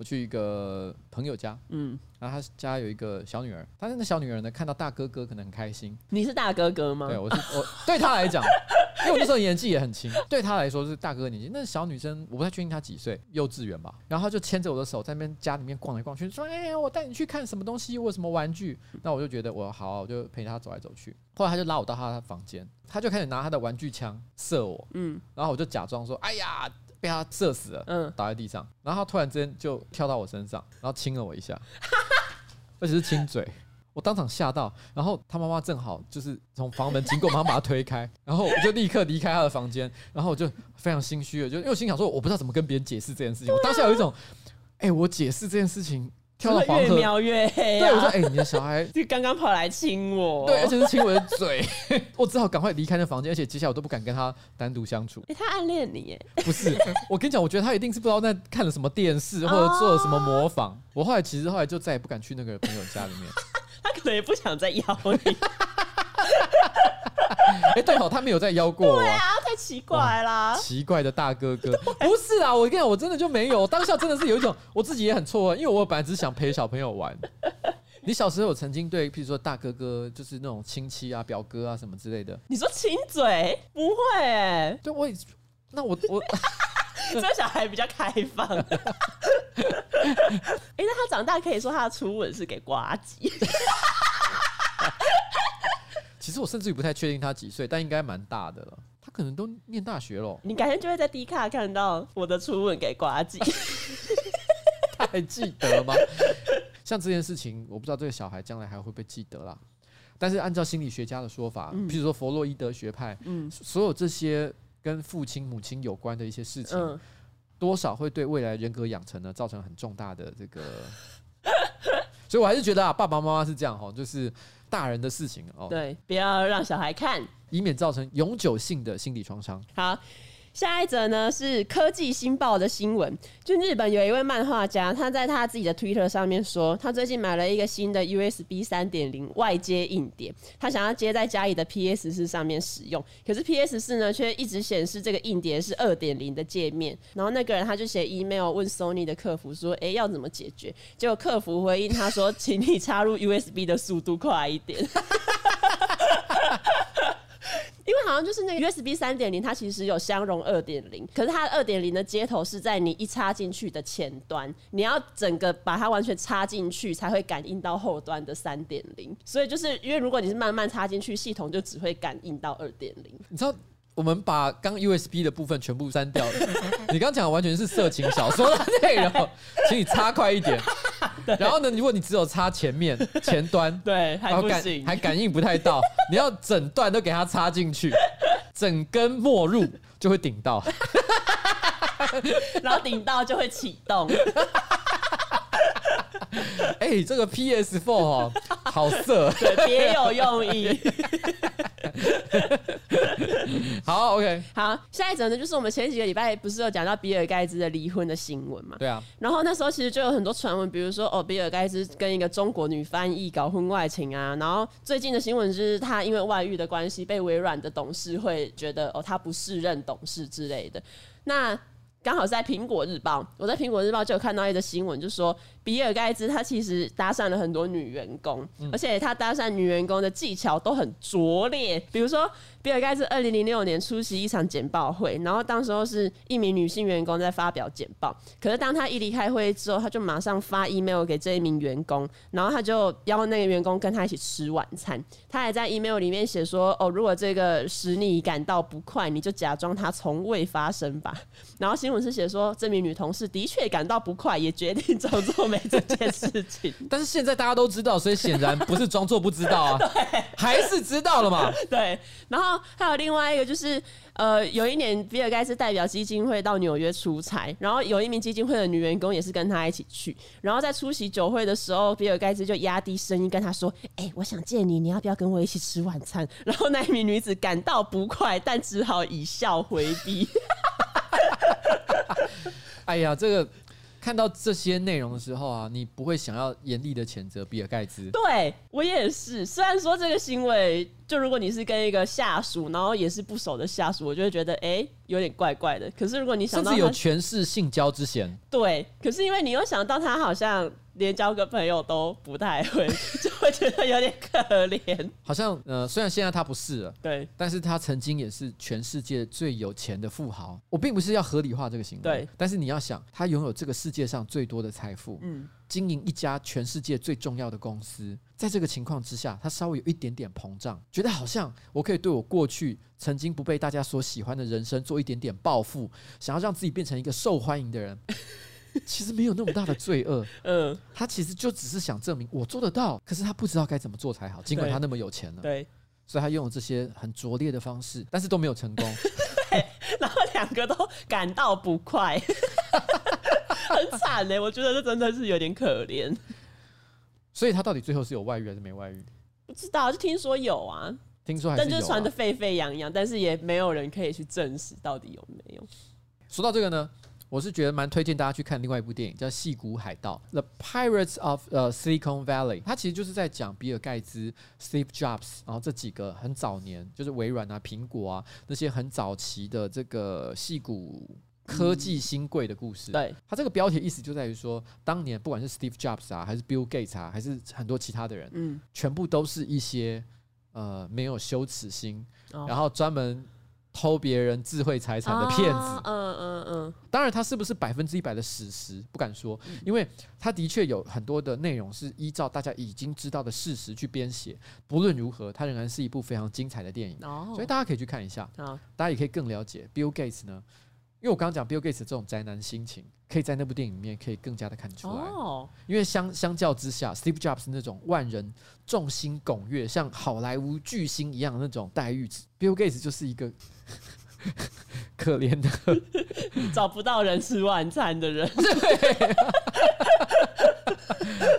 我去一个朋友家，嗯，然后他家有一个小女儿，但是那小女儿呢，看到大哥哥可能很开心。你是大哥哥吗？对，我是我，对他来讲，因为我那时候年纪也很轻，对他来说是大哥哥年纪。那小女生我不太确定她几岁，幼稚园吧。然后他就牵着我的手在那边家里面逛来逛去，说：“哎呀，我带你去看什么东西，我有什么玩具。”那我就觉得我好，我就陪他走来走去。后来他就拉我到他的房间，他就开始拿他的玩具枪射我，嗯，然后我就假装说：“哎呀。”被他射死了，嗯，倒在地上，然后他突然之间就跳到我身上，然后亲了我一下，而且是亲嘴，我当场吓到，然后他妈妈正好就是从房门经过，马上把他推开，然后我就立刻离开他的房间，然后我就非常心虚了，就因为我心想说我不知道怎么跟别人解释这件事情，我当下有一种，哎，我解释这件事情。跳到黄河，越描越黑、啊。对，我说：“哎、欸，你的小孩 就刚刚跑来亲我，对，而且是亲我的嘴。我只好赶快离开那房间，而且接下来我都不敢跟他单独相处。哎、欸，他暗恋你耶？不是，我跟你讲，我觉得他一定是不知道在看了什么电视，或者做了什么模仿。哦、我后来其实后来就再也不敢去那个朋友家里面。他可能也不想再邀你。哎、欸，对哦，他没有再邀过我。对啊，太奇怪啦！奇怪的大哥哥，不是啊，我跟你讲，我真的就没有。当下真的是有一种，我自己也很错愕，因为我本来只是想陪小朋友玩。你小时候有曾经对，譬如说大哥哥，就是那种亲戚啊、表哥啊什么之类的？你说亲嘴？不会哎、欸。对，我也，那我我，这小孩比较开放。哎、欸，那他长大可以说他的初吻是给瓜吉。其实我甚至于不太确定他几岁，但应该蛮大的了。他可能都念大学了。你改天就会在 D 卡看到我的初吻给呱吉。他还记得吗？像这件事情，我不知道这个小孩将来还会不会记得啦。但是按照心理学家的说法，嗯、譬如说弗洛伊德学派，嗯，所有这些跟父亲、母亲有关的一些事情，嗯、多少会对未来人格养成呢造成很重大的这个。所以我还是觉得啊，爸爸妈妈是这样哈，就是。大人的事情哦，对，不要让小孩看，以免造成永久性的心理创伤。好。下一则呢是科技新报的新闻，就日本有一位漫画家，他在他自己的 Twitter 上面说，他最近买了一个新的 USB 三点零外接硬碟，他想要接在家里的 PS 四上面使用，可是 PS 四呢却一直显示这个硬碟是二点零的界面，然后那个人他就写 email 问 Sony 的客服说，哎、要怎么解决？结果客服回应他说，请你插入 USB 的速度快一点。因为好像就是那个 USB 三点零，它其实有相容二点零，可是它二点零的接头是在你一插进去的前端，你要整个把它完全插进去才会感应到后端的三点零。所以就是因为如果你是慢慢插进去，系统就只会感应到二点零。你知道我们把刚 USB 的部分全部删掉了，你刚讲的完全是色情小说的内容，请你插快一点。然后呢，如果你只有插前面前端，对，还不行，还感应不太到，你要整段都给它插进去，整根没入就会顶到，然后顶到就会启动。哎、欸，这个 PS Four 哦，好色，对，别有用意。好，OK，好，下一则呢，就是我们前几个礼拜不是有讲到比尔盖茨的离婚的新闻嘛？对啊。然后那时候其实就有很多传闻，比如说哦，比尔盖茨跟一个中国女翻译搞婚外情啊。然后最近的新闻就是他因为外遇的关系，被微软的董事会觉得哦，他不适任董事之类的。那刚好在苹果日报，我在苹果日报就有看到一个新闻，就说。比尔盖茨他其实搭讪了很多女员工，而且他搭讪女员工的技巧都很拙劣。比如说，比尔盖茨二零零六年出席一场简报会，然后当时候是一名女性员工在发表简报，可是当他一离开会议之后，他就马上发 email 给这一名员工，然后他就邀那个员工跟他一起吃晚餐。他还在 email 里面写说：“哦，如果这个使你感到不快，你就假装它从未发生吧。”然后新闻是写说，这名女同事的确感到不快，也决定 照做。没这件事情，但是现在大家都知道，所以显然不是装作不知道啊，对，还是知道了嘛。对，然后后还有另外一个就是，呃，有一年比尔盖茨代表基金会到纽约出差，然后有一名基金会的女员工也是跟他一起去，然后在出席酒会的时候，比尔盖茨就压低声音跟他说：“哎、欸，我想见你，你要不要跟我一起吃晚餐？”然后那一名女子感到不快，但只好以笑回避。哎呀，这个。看到这些内容的时候啊，你不会想要严厉的谴责比尔盖茨？对，我也是。虽然说这个行为，就如果你是跟一个下属，然后也是不熟的下属，我就会觉得哎、欸，有点怪怪的。可是如果你想到甚至有权势性交之嫌，对。可是因为你又想到他好像。连交个朋友都不太会，就会觉得有点可怜。好像呃，虽然现在他不是了，对，但是他曾经也是全世界最有钱的富豪。我并不是要合理化这个行为，对。但是你要想，他拥有这个世界上最多的财富，嗯，经营一家全世界最重要的公司，在这个情况之下，他稍微有一点点膨胀，觉得好像我可以对我过去曾经不被大家所喜欢的人生做一点点报复，想要让自己变成一个受欢迎的人。其实没有那么大的罪恶，嗯，他其实就只是想证明我做得到，可是他不知道该怎么做才好。尽管他那么有钱了，对，所以他用了这些很拙劣的方式，但是都没有成功。对，然后两个都感到不快，很惨嘞。我觉得这真的是有点可怜。所以他到底最后是有外遇还是没外遇？不知道，就听说有啊，听说还是啊，但就是传的沸沸扬扬，但是也没有人可以去证实到底有没有。说到这个呢？我是觉得蛮推荐大家去看另外一部电影，叫《戏骨海盗》（The Pirates of 呃 Silicon Valley）。它其实就是在讲比尔盖茨、Steve Jobs，然后这几个很早年，就是微软啊、苹果啊那些很早期的这个戏骨科技新贵的故事。嗯、对，它这个标题意思就在于说，当年不管是 Steve Jobs 啊，还是 Bill Gates 啊，还是很多其他的人，嗯，全部都是一些呃没有羞耻心，哦、然后专门。偷别人智慧财产的骗子，嗯嗯嗯，当然他是不是百分之一百的史实不敢说，因为他的确有很多的内容是依照大家已经知道的事实去编写。不论如何，它仍然是一部非常精彩的电影，所以大家可以去看一下，大家也可以更了解 Bill Gates 呢。因为我刚刚讲 Bill Gates 这种宅男心情，可以在那部电影里面可以更加的看出来。因为相相较之下，Steve Jobs 那种万人众星拱月，像好莱坞巨星一样的那种待遇，Bill Gates 就是一个 可怜的 找不到人吃晚餐的人。对，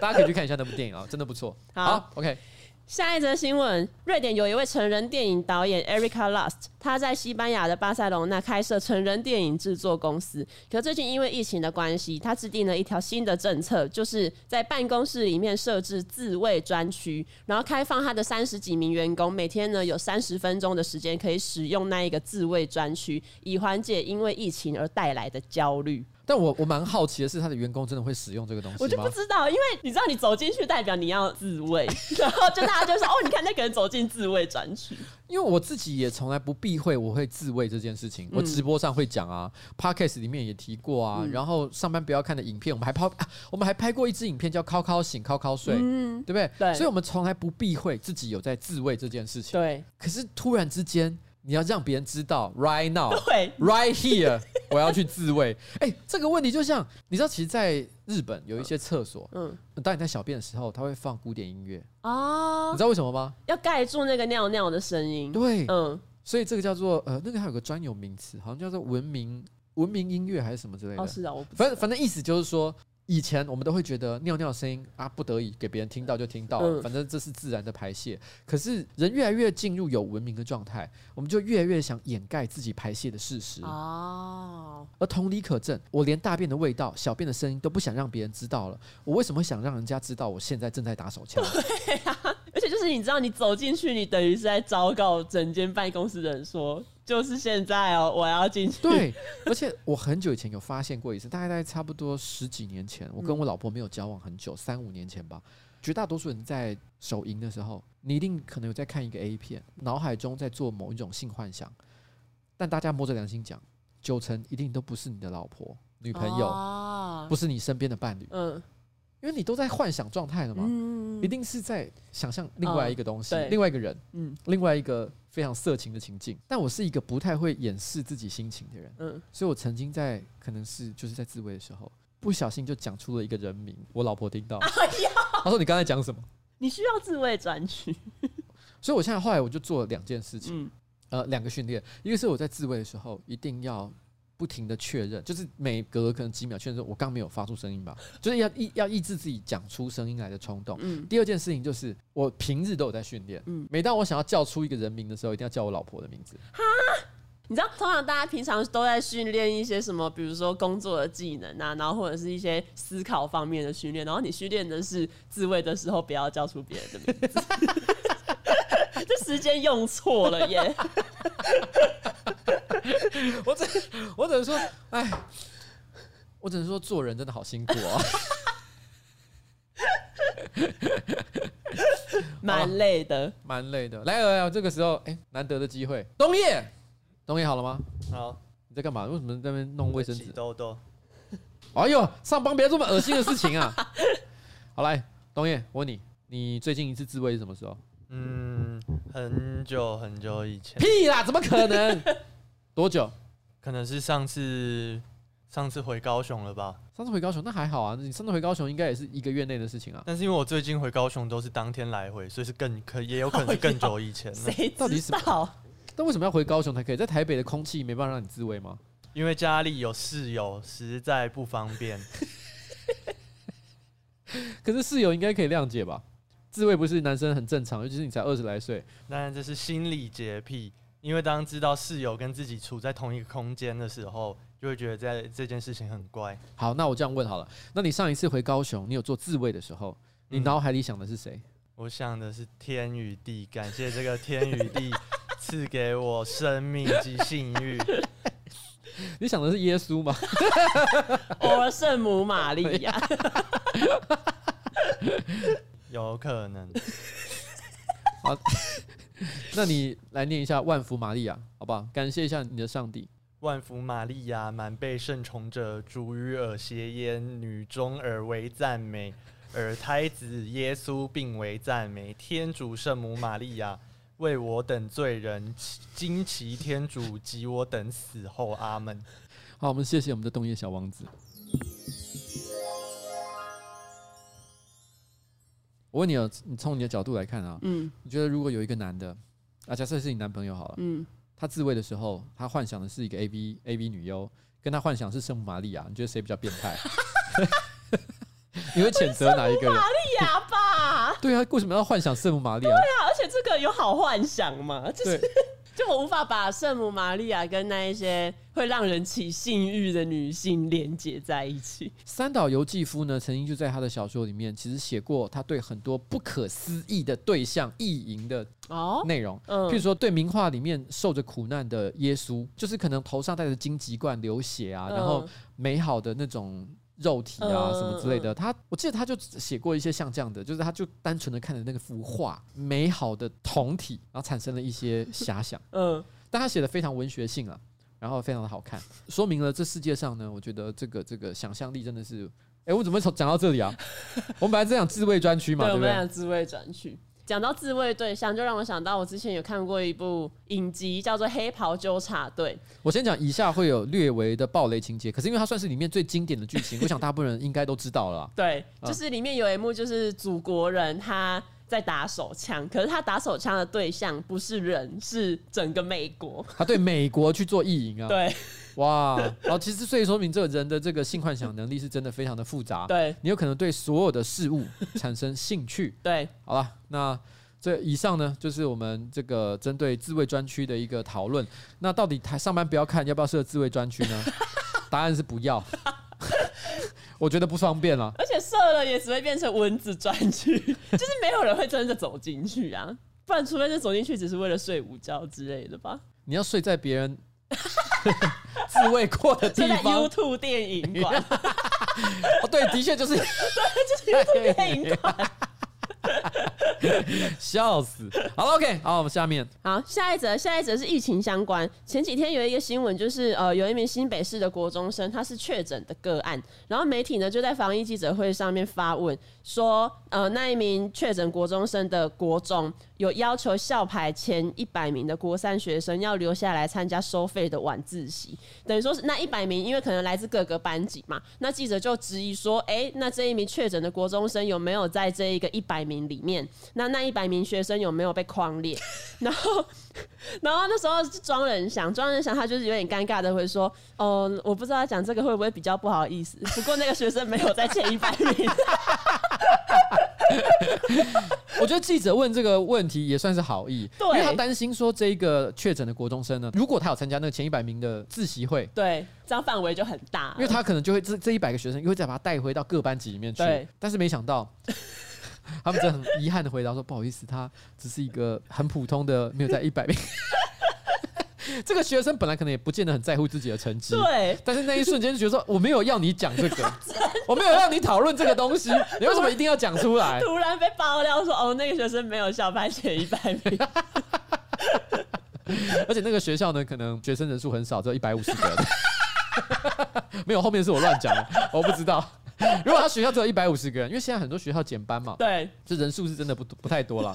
大家可以去看一下那部电影啊，真的不错。好，OK。下一则新闻：瑞典有一位成人电影导演 Erica Lust，他在西班牙的巴塞隆纳开设成人电影制作公司。可最近因为疫情的关系，他制定了一条新的政策，就是在办公室里面设置自慰专区，然后开放他的三十几名员工每天呢有三十分钟的时间可以使用那一个自慰专区，以缓解因为疫情而带来的焦虑。但我我蛮好奇的是，他的员工真的会使用这个东西吗？我就不知道，因为你知道，你走进去代表你要自卫，然后就大家就说：“哦，你看那个人走进自卫专区。”因为我自己也从来不避讳我会自卫这件事情，我直播上会讲啊、嗯、，Podcast 里面也提过啊，嗯、然后上班不要看的影片，我们还拍、啊，我们还拍过一支影片叫“靠靠醒，靠靠睡”，嗯，对不对？对，所以我们从来不避讳自己有在自卫这件事情。对，可是突然之间。你要让别人知道，right now，对，right here，我要去自慰。哎、欸，这个问题就像你知道，其实，在日本有一些厕所，嗯，当你在小便的时候，他会放古典音乐啊，你知道为什么吗？要盖住那个尿尿的声音。对，嗯，所以这个叫做呃，那个还有个专有名词，好像叫做文明文明音乐还是什么之类的。哦，是啊，我不反正反正意思就是说。以前我们都会觉得尿尿声音啊，不得已给别人听到就听到，反正这是自然的排泄。可是人越来越进入有文明的状态，我们就越来越想掩盖自己排泄的事实。哦，而同理可证，我连大便的味道、小便的声音都不想让别人知道了，我为什么会想让人家知道我现在正在打手枪？对啊，而且就是你知道，你走进去，你等于是在昭告整间办公室的人说。就是现在哦，我要进去。对，而且我很久以前有发现过一次，大概在差不多十几年前，我跟我老婆没有交往很久，三五年前吧。绝大多数人在手淫的时候，你一定可能有在看一个 A 片，脑海中在做某一种性幻想。但大家摸着良心讲，九成一定都不是你的老婆、女朋友，不是你身边的伴侣。嗯。因为你都在幻想状态了嘛，嗯、一定是在想象另外一个东西，哦、另外一个人，嗯、另外一个非常色情的情境。但我是一个不太会掩饰自己心情的人，嗯、所以我曾经在可能是就是在自慰的时候，不小心就讲出了一个人名，我老婆听到，哎、呀她说：“你刚才讲什么？” 你需要自慰专区，所以我现在后来我就做了两件事情。嗯。呃，两个训练，一个是我在自慰的时候一定要不停的确认，就是每隔可能几秒确认说，我刚没有发出声音吧，就是要抑要抑制自己讲出声音来的冲动。嗯。第二件事情就是我平日都有在训练，嗯，每当我想要叫出一个人名的时候，一定要叫我老婆的名字。哈，你知道，通常大家平常都在训练一些什么，比如说工作的技能啊，然后或者是一些思考方面的训练，然后你训练的是自慰的时候不要叫出别人的名字。这时间用错了耶！我只我只能说，哎，我只能说做人真的好辛苦哦，蛮累的，蛮累的。来来来，这个时候，哎，难得的机会，东叶，东叶好了吗？好，你在干嘛？为什么在那边弄卫生纸？兜兜。哎呦，上班别这么恶心的事情啊！好来，东叶，我问你，你最近一次自慰是什么时候？嗯，很久很久以前。屁啦，怎么可能？多久？可能是上次上次回高雄了吧？上次回高雄那还好啊，你上次回高雄应该也是一个月内的事情啊。但是因为我最近回高雄都是当天来回，所以是更可也有可能是更久以前。谁到底是？但为什么要回高雄才可以？在台北的空气没办法让你自慰吗？因为家里有室友，实在不方便。可是室友应该可以谅解吧？自慰不是男生很正常，尤其是你才二十来岁。当然这是心理洁癖，因为当知道室友跟自己处在同一个空间的时候，就会觉得在这件事情很怪。好，那我这样问好了，那你上一次回高雄，你有做自慰的时候，你脑海里想的是谁？我想的是天与地，感谢这个天与地赐给我生命及性欲。你想的是耶稣吗？我圣母玛利亚。有可能。好，那你来念一下万福玛利亚，好不好？感谢一下你的上帝。万福玛利亚，满被圣宠者，主与尔偕焉，女中尔为赞美，而胎子耶稣并为赞美。天主圣母玛利亚，为我等罪人，惊奇天主及我等死后，阿门。好，我们谢谢我们的东叶小王子。我问你哦，你从你的角度来看啊，嗯，你觉得如果有一个男的啊，假设是你男朋友好了，嗯，他自慰的时候，他幻想的是一个 A B A B 女优，跟他幻想是圣母玛利亚，你觉得谁比较变态？你会谴责哪一个人？玛利亚吧？对啊，为什么要幻想圣母玛利亚？对啊，而且这个有好幻想吗？就是。就我无法把圣母玛利亚跟那一些会让人起性欲的女性连接在一起。三岛由纪夫呢，曾经就在他的小说里面，其实写过他对很多不可思议的对象意淫的哦内容。嗯，譬如说对名画里面受着苦难的耶稣，就是可能头上戴着荆棘冠流血啊，然后美好的那种。肉体啊，什么之类的，他我记得他就写过一些像这样的，就是他就单纯的看着那个幅画，美好的胴体，然后产生了一些遐想。嗯，但他写的非常文学性啊，然后非常的好看，说明了这世界上呢，我觉得这个这个想象力真的是，哎，我怎么从讲到这里啊？我们本来是讲自卫专区嘛，对不对？我们讲自卫专区。讲到自卫对象，就让我想到我之前有看过一部影集，叫做《黑袍纠察队》。我先讲，以下会有略微的暴雷情节，可是因为它算是里面最经典的剧情，我想大部分人应该都知道了。对，就是里面有一幕，就是祖国人他在打手枪，可是他打手枪的对象不是人，是整个美国。他对美国去做意淫啊？对。哇，然后其实所以说明这个人的这个性幻想能力是真的非常的复杂。对，你有可能对所有的事物产生兴趣。对，好了，那这以上呢就是我们这个针对自卫专区的一个讨论。那到底台上班不要看，要不要设自卫专区呢？答案是不要，我觉得不方便了。而且射了也只会变成蚊子专区，就是没有人会真的走进去啊。不然除非是走进去只是为了睡午觉之类的吧。你要睡在别人。自慰过的地方，YouTube 电影馆。哦，对，的确就是，对，就是 YouTube 电影馆。笑死！好了，OK，好，我们下面。好，下一则，下一则是疫情相关。前几天有一个新闻，就是呃，有一名新北市的国中生，他是确诊的个案。然后媒体呢就在防疫记者会上面发问，说，呃，那一名确诊国中生的国中。有要求校排前一百名的国三学生要留下来参加收费的晚自习，等于说是那一百名，因为可能来自各个班级嘛，那记者就质疑说，哎、那这一名确诊的国中生有没有在这一个一百名里面？那那一百名学生有没有被框列？然后，然后那时候庄人祥，庄人祥他就是有点尴尬的会说，哦、我不知道他讲这个会不会比较不好意思，不过那个学生没有在前一百名。我觉得记者问这个问题也算是好意，对，因为他担心说这个确诊的国中生呢，如果他有参加那个前一百名的自习会，对，这样范围就很大，因为他可能就会这这一百个学生又会再把他带回到各班级里面去，但是没想到。他们真的很遗憾的回答说：“不好意思，他只是一个很普通的，没有在一百名。这个学生本来可能也不见得很在乎自己的成绩，对。但是那一瞬间就觉得说，我没有要你讲这个，我没有让你讨论这个东西，你为什么一定要讲出来？突然被爆料说，哦，那个学生没有校排前一百名，而且那个学校呢，可能学生人数很少，只有一百五十个人。没有，后面是我乱讲的，我不知道。”如果他学校只有一百五十个人，因为现在很多学校减班嘛，对，这人数是真的不不太多了。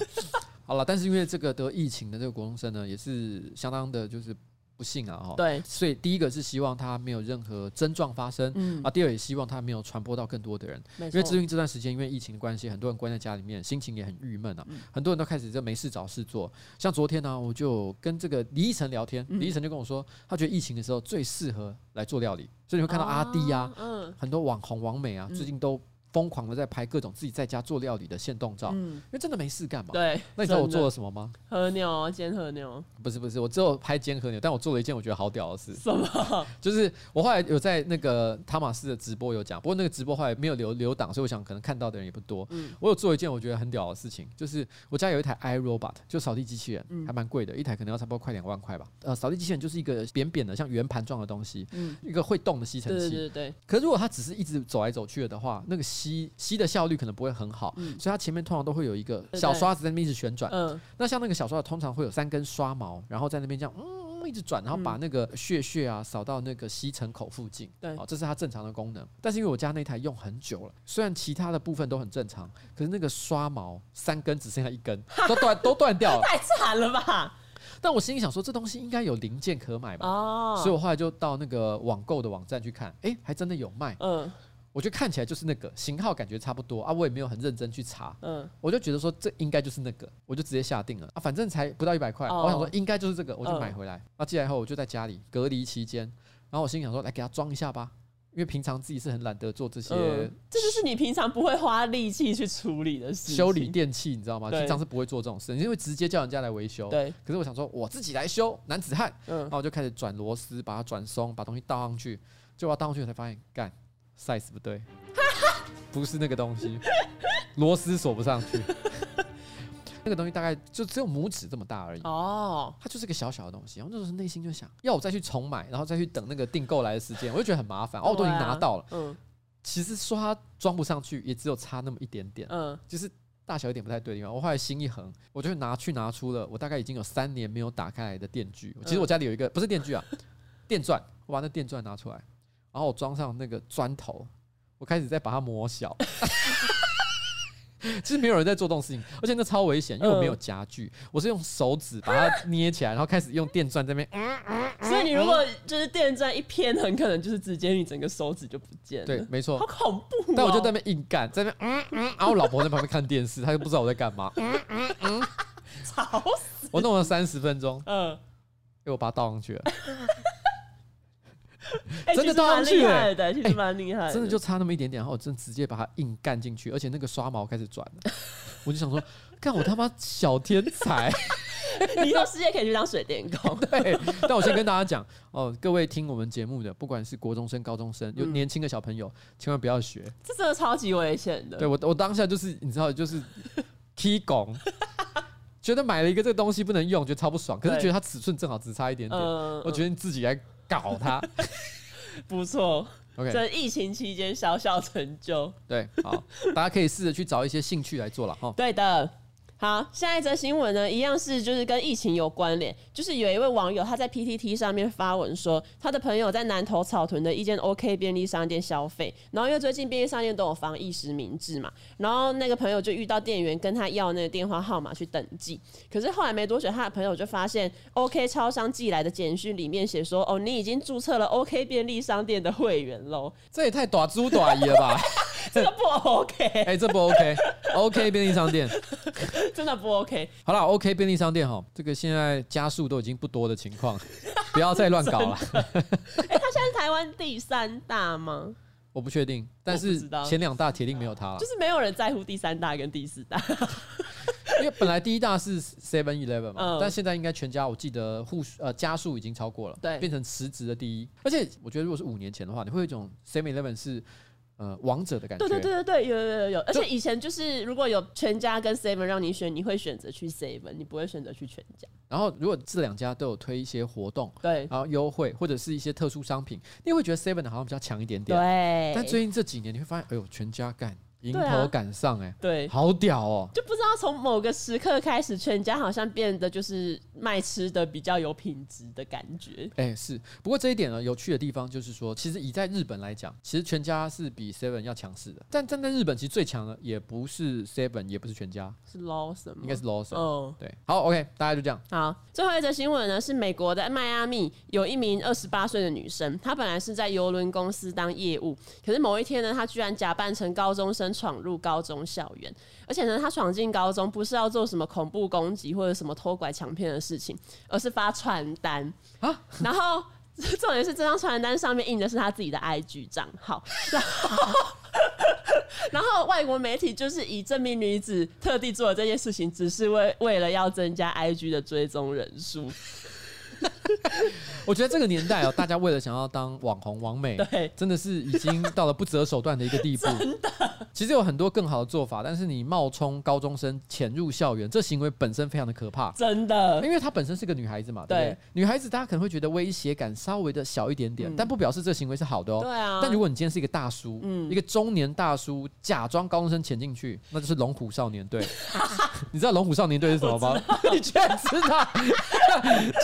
好了，但是因为这个得疫情的这个国中生呢，也是相当的，就是。不幸啊，哈，对，所以第一个是希望他没有任何症状发生，嗯。啊，第二也希望他没有传播到更多的人，因为最近这段时间因为疫情的关系，很多人关在家里面，心情也很郁闷啊，嗯、很多人都开始就没事找事做，像昨天呢、啊，我就跟这个李依晨聊天，李依晨就跟我说，他觉得疫情的时候最适合来做料理，所以你会看到阿滴啊，嗯，很多网红网美啊，最近都。疯狂的在拍各种自己在家做料理的现动照，嗯，因为真的没事干嘛。对，那你知道我做了什么吗？和牛，煎和牛。不是不是，我只有拍煎和牛，但我做了一件我觉得好屌的事。什么？就是我后来有在那个塔马斯的直播有讲，不过那个直播后来没有留留档，所以我想可能看到的人也不多。嗯，我有做一件我觉得很屌的事情，就是我家有一台 iRobot，就扫地机器人，还蛮贵的，一台可能要差不多快两万块吧。呃，扫地机器人就是一个扁扁的像圆盘状的东西，嗯，一个会动的吸尘器。对对对。可是如果它只是一直走来走去的话，那个吸吸的效率可能不会很好，嗯、所以它前面通常都会有一个小刷子在那边一直旋转。嗯，那像那个小刷子通常会有三根刷毛，然后在那边这样嗯一直转，然后把那个血血啊扫到那个吸尘口附近。对、哦，这是它正常的功能。但是因为我家那台用很久了，虽然其他的部分都很正常，可是那个刷毛三根只剩下一根，都断都断掉了，太惨了吧？但我心里想说，这东西应该有零件可买吧？哦，所以我后来就到那个网购的网站去看，哎、欸，还真的有卖。嗯。我觉得看起来就是那个型号，感觉差不多啊。我也没有很认真去查，嗯，我就觉得说这应该就是那个，我就直接下定了啊。反正才不到一百块，我想说应该就是这个，我就买回来。那寄来以后，我就在家里隔离期间，然后我心里想说，来给他装一下吧，因为平常自己是很懒得做这些，这就是你平常不会花力气去处理的事。修理电器，你知道吗？平常是不会做这种事，因为直接叫人家来维修。对。可是我想说，我自己来修，男子汉。嗯。然后我就开始转螺丝，把它转松，把东西倒上去。结果倒上去，我才发现，干，size 不对。不是那个东西，螺丝锁不上去。那个东西大概就只有拇指这么大而已。哦，它就是个小小的东西。然后那时候内心就想，要我再去重买，然后再去等那个订购来的时间，我就觉得很麻烦。哦，我都已经拿到了。嗯。其实说它装不上去，也只有差那么一点点。嗯。就是大小有点不太对的地方。我后来心一横，我就拿去拿出了我大概已经有三年没有打开来的电锯。其实我家里有一个，不是电锯啊，电钻。我把那电钻拿出来，然后我装上那个砖头。我开始在把它磨小，其实没有人在做这种事情，而且那超危险，因为我没有家具，我是用手指把它捏起来，然后开始用电钻在那边。所以你如果就是电钻一偏，很可能就是直接你整个手指就不见了。对，没错。好恐怖！但我就在那边硬干，在那边然后我老婆在旁边看电视，她就不知道我在干嘛。吵死！我弄了三十分钟，嗯，因为我把它倒上去了。真的倒上去了，其实蛮厉害的，真的就差那么一点点，然后我真直接把它硬干进去，而且那个刷毛开始转了，我就想说，看我他妈小天才，以后世界可以去当水电工。对，但我先跟大家讲哦，各位听我们节目的，不管是国中生、高中生，有年轻的小朋友，千万不要学，这真的超级危险的。对我，我当下就是你知道，就是踢拱，觉得买了一个这个东西不能用，觉得超不爽，可是觉得它尺寸正好只差一点点，我觉得你自己来。搞他，不错。OK，这疫情期间小小成就。对，好，大家可以试着去找一些兴趣来做了哈。对的，好，下一则新闻呢，一样是就是跟疫情有关联，就是有一位网友他在 PTT 上面发文说，他的朋友在南投草屯的一间 OK 便利商店消费，然后因为最近便利商店都有防疫实名制嘛，然后那个朋友就遇到店员跟他要那个电话号码去登记，可是后来没多久，他的朋友就发现 OK 超商寄来的简讯里面写说，哦，你已经注册了 OK 便利商店的会员喽，这也太短租短姨了吧？这个不 OK，哎、欸，这不 OK，OK 便利商店。真的不 OK。好了，OK 便利商店哈，这个现在家数都已经不多的情况，不要再乱搞了。哎、欸，他现在台湾第三大吗？我不确定，但是前两大铁定没有他了。就是没有人在乎第三大跟第四大，因为本来第一大是 Seven Eleven 嘛，嗯、但现在应该全家，我记得户呃家数已经超过了，对，变成实质的第一。而且我觉得如果是五年前的话，你会有一种 Seven Eleven 是。呃，王者的感觉。对对对对对，有有有有，而且以前就是如果有全家跟 Seven 让你选，你会选择去 Seven，你不会选择去全家。然后如果这两家都有推一些活动，对，然后优惠或者是一些特殊商品，你会觉得 Seven 的好像比较强一点点。对。但最近这几年你会发现，哎呦，全家干。迎头赶上哎、欸，对，好屌哦！就不知道从某个时刻开始，全家好像变得就是卖吃的比较有品质的感觉。哎、欸，是。不过这一点呢，有趣的地方就是说，其实以在日本来讲，其实全家是比 Seven 要强势的。但站在日本，其实最强的也不是 Seven，也不是全家，是 Lawson，应该是 Lawson。哦，对。好，OK，大家就这样。好，最后一则新闻呢，是美国的迈阿密有一名二十八岁的女生，她本来是在邮轮公司当业务，可是某一天呢，她居然假扮成高中生闯入高中。中校园，而且呢，他闯进高中不是要做什么恐怖攻击或者什么偷拐抢骗的事情，而是发传单啊。然后 重点是这张传单上面印的是他自己的 IG 账号，然后，然后外国媒体就是以这名女子特地做了这件事情，只是为为了要增加 IG 的追踪人数。我觉得这个年代哦，大家为了想要当网红、网美，对，真的是已经到了不择手段的一个地步。真的，其实有很多更好的做法，但是你冒充高中生潜入校园，这行为本身非常的可怕。真的，因为她本身是个女孩子嘛，对不对？女孩子大家可能会觉得威胁感稍微的小一点点，但不表示这行为是好的哦。对啊。但如果你今天是一个大叔，一个中年大叔，假装高中生潜进去，那就是龙虎少年队。你知道龙虎少年队是什么吗？你居然知道？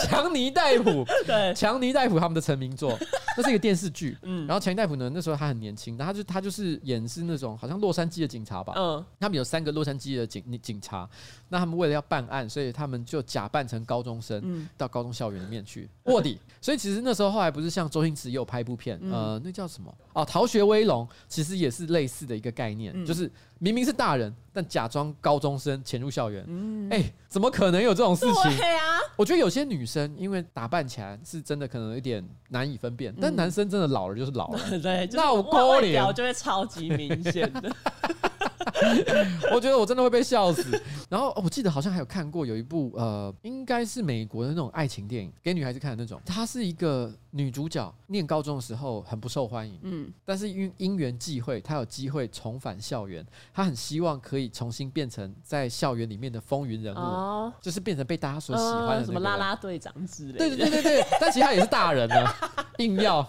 强尼戴普。对，强尼戴普他们的成名作，那是一个电视剧。嗯，然后强尼戴普呢，那时候他很年轻，然后他就他就是演是那种好像洛杉矶的警察吧。嗯，他们有三个洛杉矶的警警察，那他们为了要办案，所以他们就假扮成高中生，到高中校园里面去 卧底。所以其实那时候后来不是像周星驰也有拍一部片，呃，那叫什么？哦，《逃学威龙》其实也是类似的一个概念，就是明明是大人，但假装高中生潜入校园。嗯，哎，怎么可能有这种事情？对啊，我觉得有些女生因为打扮起来是真的可能有点难以分辨，但男生真的老了就是老了，对，那我勾脸就会超级明显的。我觉得我真的会被笑死。然后我记得好像还有看过有一部呃，应该是美国的那种爱情电影，给女孩子看的那种。她是一个女主角，念高中的时候很不受欢迎，嗯，但是因因缘际会，她有机会重返校园，她很希望可以重新变成在校园里面的风云人物，哦，就是变成被大家所喜欢的、那个、什么啦啦队长之类的。对对对对对，但其实她也是大人呢，硬要，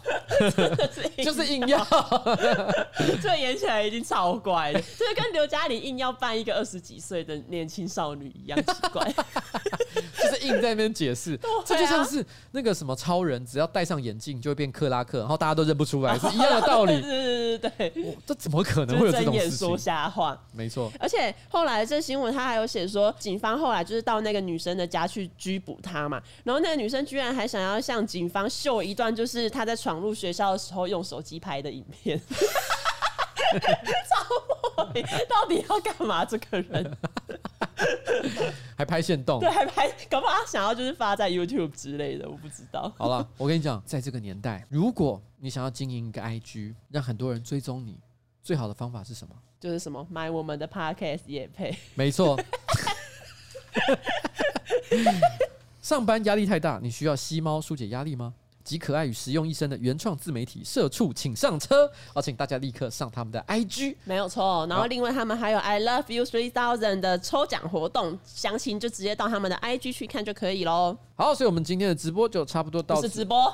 就是硬要，这演起来已经超乖是跟刘嘉玲硬要扮一个二十几岁的年轻少女一样奇怪，就是硬在那边解释，这就像是那个什么超人，只要戴上眼镜就会变克拉克，然后大家都认不出来，是一样的道理。对对对对，这怎么可能会有这种事情？说瞎话，没错。而且后来这新闻他还有写说，警方后来就是到那个女生的家去拘捕她嘛，然后那个女生居然还想要向警方秀一段，就是她在闯入学校的时候用手机拍的影片。超莫名，到底要干嘛？这个人还拍现动，对，还拍，搞不好他想要就是发在 YouTube 之类的，我不知道。好了，我跟你讲，在这个年代，如果你想要经营一个 IG，让很多人追踪你，最好的方法是什么？就是什么买我们的 Podcast 也配。没错。上班压力太大，你需要吸猫疏解压力吗？集可爱与实用一生的原创自媒体社畜，请上车！好，请大家立刻上他们的 IG，没有错。然后另外他们还有 I Love You Three Thousand 的抽奖活动，详情就直接到他们的 IG 去看就可以喽。好，所以我们今天的直播就差不多到此。是直播。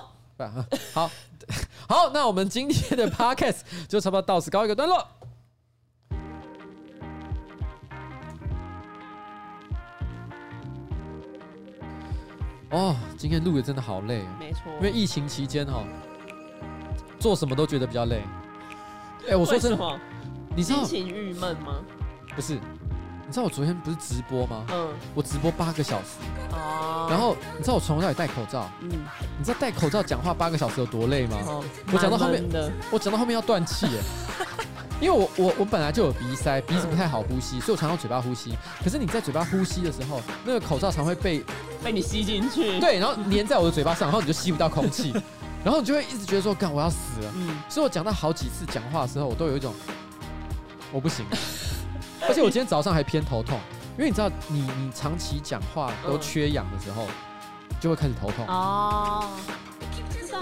好 好，那我们今天的 Podcast 就差不多到此告一个段落。哦，今天录的真的好累，没错，因为疫情期间哈，做什么都觉得比较累。哎，我说真的，你知道心情郁闷吗？不是，你知道我昨天不是直播吗？嗯，我直播八个小时。哦。然后你知道我从头到尾戴口罩，嗯，你知道戴口罩讲话八个小时有多累吗？哦，我讲到后面，我讲到后面要断气耶。因为我我我本来就有鼻塞，鼻子不太好呼吸，所以我常用嘴巴呼吸。可是你在嘴巴呼吸的时候，那个口罩常会被被你吸进去，对，然后粘在我的嘴巴上，然后你就吸不到空气，然后你就会一直觉得说，干我要死了。嗯，所以我讲到好几次讲话的时候，我都有一种我不行，而且我今天早上还偏头痛，因为你知道，你你长期讲话都缺氧的时候，就会开始头痛。哦，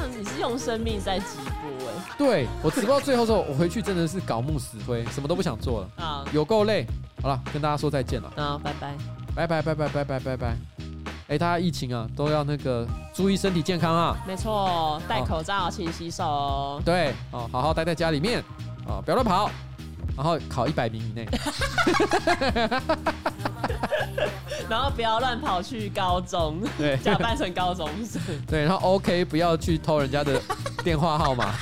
你是用生命在直播哎，对我直播到最后之后，我回去真的是搞木死灰，什么都不想做了。啊，有够累。好了，跟大家说再见了。啊，拜拜。拜拜拜拜拜拜拜拜，哎，大家疫情啊，都要那个注意身体健康啊，没错，戴口罩，勤洗手，对哦，好好待在家里面哦，不要乱跑，然后考一百名以内。然后不要乱跑去高中，对，假扮成高中生，对，然后 OK，不要去偷人家的电话号码。